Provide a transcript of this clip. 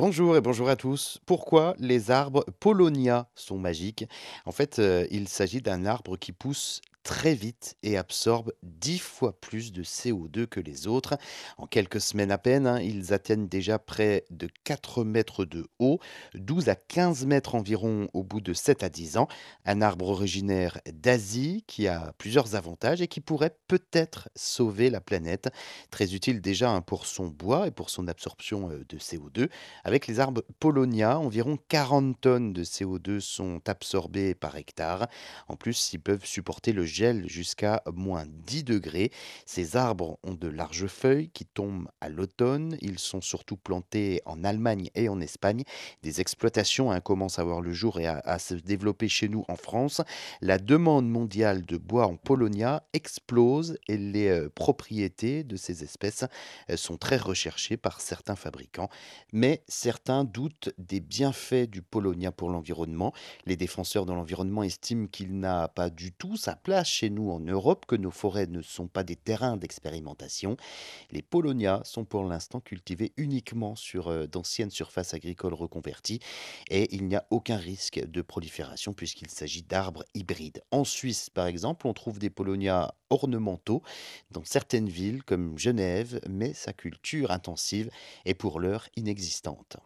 Bonjour et bonjour à tous. Pourquoi les arbres Polonia sont magiques? En fait, heu, il s'agit d'un arbre qui pousse très vite et absorbe 10 fois plus de CO2 que les autres. En quelques semaines à peine, hein, ils atteignent déjà près de 4 mètres de haut, 12 à 15 mètres environ au bout de 7 à 10 ans. Un arbre originaire d'Asie qui a plusieurs avantages et qui pourrait peut-être sauver la planète. Très utile déjà hein, pour son bois et pour son absorption euh, de CO2. Avec les arbres Polonia, environ 40 tonnes de CO2 sont absorbées par hectare. En plus, ils peuvent supporter le gel jusqu'à moins 10 degrés. Ces arbres ont de larges feuilles qui tombent à l'automne. Ils sont surtout plantés en Allemagne et en Espagne. Des exploitations hein, commencent à voir le jour et à, à se développer chez nous en France. La demande mondiale de bois en Polonia explose et les euh, propriétés de ces espèces euh, sont très recherchées par certains fabricants. Mais certains doutent des bienfaits du Polonia pour l'environnement. Les défenseurs de l'environnement estiment qu'il n'a pas du tout sa place chez nous en Europe, que nos forêts ne sont pas des terrains d'expérimentation. Les Polonia sont pour l'instant cultivés uniquement sur euh, d'anciennes surfaces agricoles reconverties et il n'y a aucun risque de prolifération puisqu'il s'agit d'arbres hybrides. En Suisse, par exemple, on trouve des Polonia ornementaux dans certaines villes comme Genève, mais sa culture intensive est pour l'heure inexistante.